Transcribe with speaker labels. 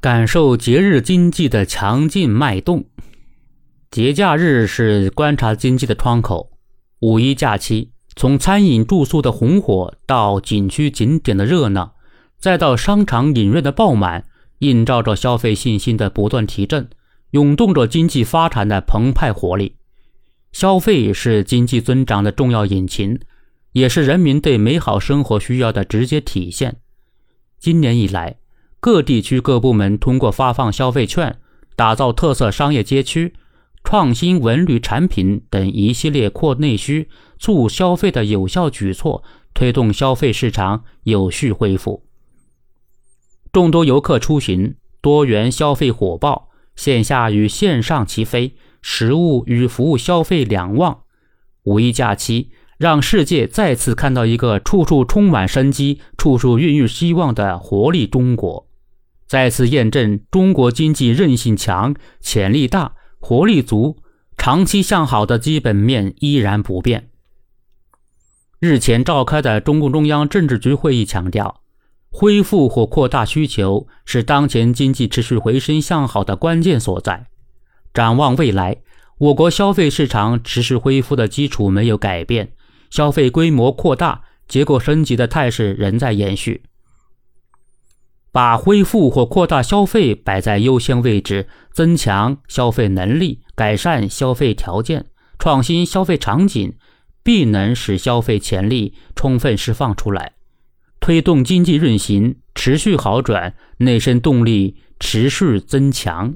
Speaker 1: 感受节日经济的强劲脉动。节假日是观察经济的窗口。五一假期，从餐饮住宿的红火，到景区景点的热闹，再到商场影院的爆满，映照着消费信心的不断提振，涌动着经济发展的澎湃活力。消费是经济增长的重要引擎，也是人民对美好生活需要的直接体现。今年以来，各地区各部门通过发放消费券、打造特色商业街区、创新文旅产品等一系列扩内需、促消费的有效举措，推动消费市场有序恢复。众多游客出行，多元消费火爆，线下与线上齐飞，实物与服务消费两旺。五一假期。让世界再次看到一个处处充满生机、处处孕育希望的活力中国，再次验证中国经济韧性强、潜力大、活力足、长期向好的基本面依然不变。日前召开的中共中央政治局会议强调，恢复或扩大需求是当前经济持续回升向好的关键所在。展望未来，我国消费市场持续恢复的基础没有改变。消费规模扩大、结构升级的态势仍在延续，把恢复或扩大消费摆在优先位置，增强消费能力、改善消费条件、创新消费场景，必能使消费潜力充分释放出来，推动经济运行持续好转、内生动力持续增强。